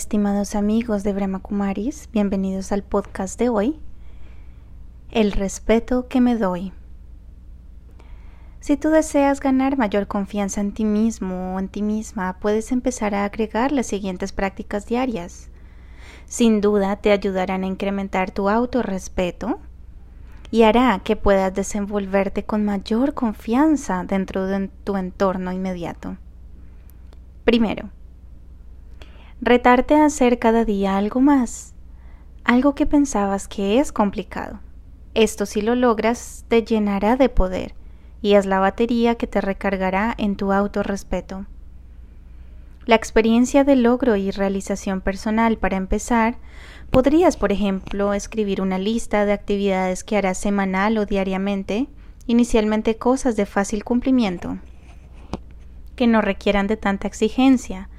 estimados amigos de Brahma Kumaris, bienvenidos al podcast de hoy. El respeto que me doy. Si tú deseas ganar mayor confianza en ti mismo o en ti misma, puedes empezar a agregar las siguientes prácticas diarias. Sin duda te ayudarán a incrementar tu autorrespeto y hará que puedas desenvolverte con mayor confianza dentro de tu entorno inmediato. Primero, retarte a hacer cada día algo más, algo que pensabas que es complicado. Esto si lo logras te llenará de poder y es la batería que te recargará en tu autorrespeto. La experiencia de logro y realización personal para empezar, podrías, por ejemplo, escribir una lista de actividades que harás semanal o diariamente, inicialmente cosas de fácil cumplimiento, que no requieran de tanta exigencia,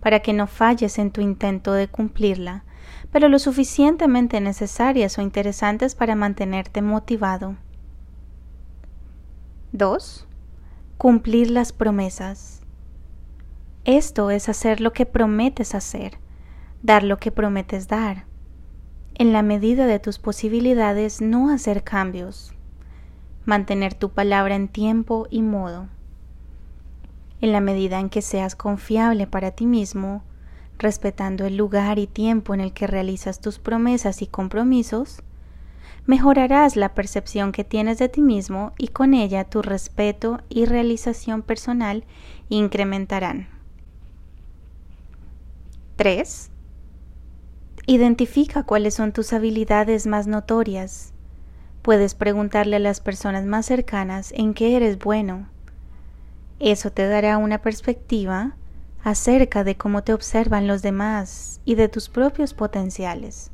para que no falles en tu intento de cumplirla, pero lo suficientemente necesarias o interesantes para mantenerte motivado. 2. Cumplir las promesas. Esto es hacer lo que prometes hacer, dar lo que prometes dar. En la medida de tus posibilidades, no hacer cambios. Mantener tu palabra en tiempo y modo en la medida en que seas confiable para ti mismo, respetando el lugar y tiempo en el que realizas tus promesas y compromisos, mejorarás la percepción que tienes de ti mismo y con ella tu respeto y realización personal incrementarán. 3. Identifica cuáles son tus habilidades más notorias. Puedes preguntarle a las personas más cercanas en qué eres bueno eso te dará una perspectiva acerca de cómo te observan los demás y de tus propios potenciales.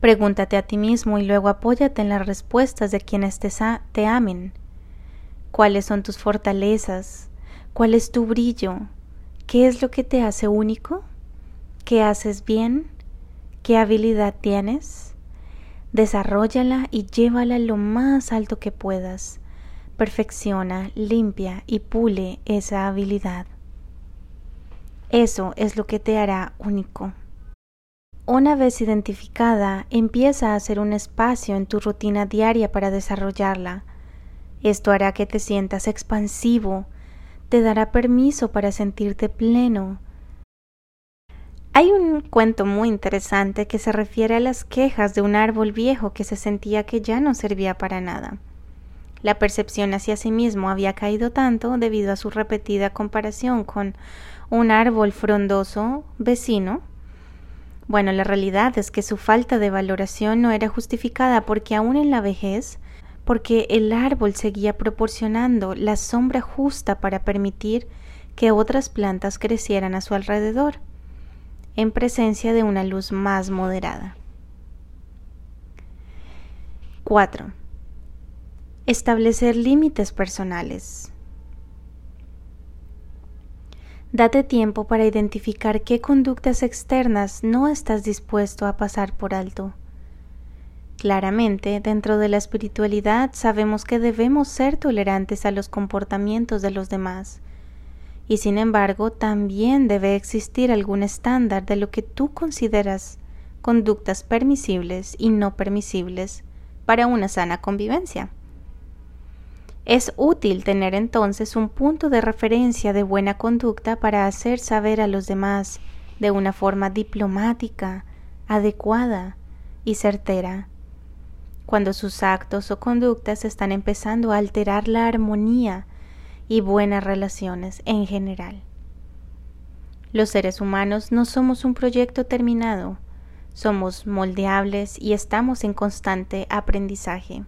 Pregúntate a ti mismo y luego apóyate en las respuestas de quienes te, te amen. ¿Cuáles son tus fortalezas? ¿Cuál es tu brillo? ¿Qué es lo que te hace único? ¿Qué haces bien? ¿Qué habilidad tienes? Desarrollala y llévala lo más alto que puedas perfecciona, limpia y pule esa habilidad. Eso es lo que te hará único. Una vez identificada, empieza a hacer un espacio en tu rutina diaria para desarrollarla. Esto hará que te sientas expansivo, te dará permiso para sentirte pleno. Hay un cuento muy interesante que se refiere a las quejas de un árbol viejo que se sentía que ya no servía para nada. La percepción hacia sí mismo había caído tanto debido a su repetida comparación con un árbol frondoso vecino. Bueno, la realidad es que su falta de valoración no era justificada porque aún en la vejez, porque el árbol seguía proporcionando la sombra justa para permitir que otras plantas crecieran a su alrededor, en presencia de una luz más moderada. 4. Establecer límites personales. Date tiempo para identificar qué conductas externas no estás dispuesto a pasar por alto. Claramente, dentro de la espiritualidad sabemos que debemos ser tolerantes a los comportamientos de los demás, y sin embargo también debe existir algún estándar de lo que tú consideras conductas permisibles y no permisibles para una sana convivencia. Es útil tener entonces un punto de referencia de buena conducta para hacer saber a los demás de una forma diplomática, adecuada y certera, cuando sus actos o conductas están empezando a alterar la armonía y buenas relaciones en general. Los seres humanos no somos un proyecto terminado, somos moldeables y estamos en constante aprendizaje.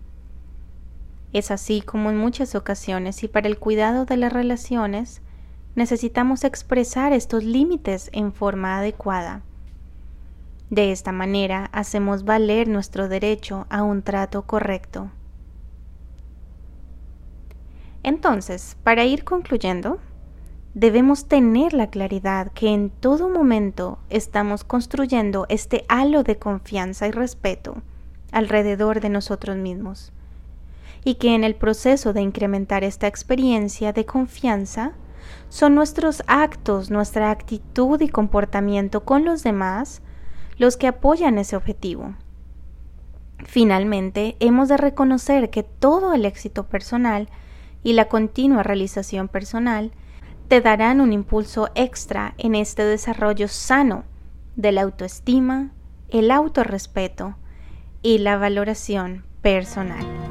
Es así como en muchas ocasiones y para el cuidado de las relaciones necesitamos expresar estos límites en forma adecuada. De esta manera hacemos valer nuestro derecho a un trato correcto. Entonces, para ir concluyendo, debemos tener la claridad que en todo momento estamos construyendo este halo de confianza y respeto alrededor de nosotros mismos y que en el proceso de incrementar esta experiencia de confianza son nuestros actos, nuestra actitud y comportamiento con los demás los que apoyan ese objetivo. Finalmente, hemos de reconocer que todo el éxito personal y la continua realización personal te darán un impulso extra en este desarrollo sano de la autoestima, el autorrespeto y la valoración personal.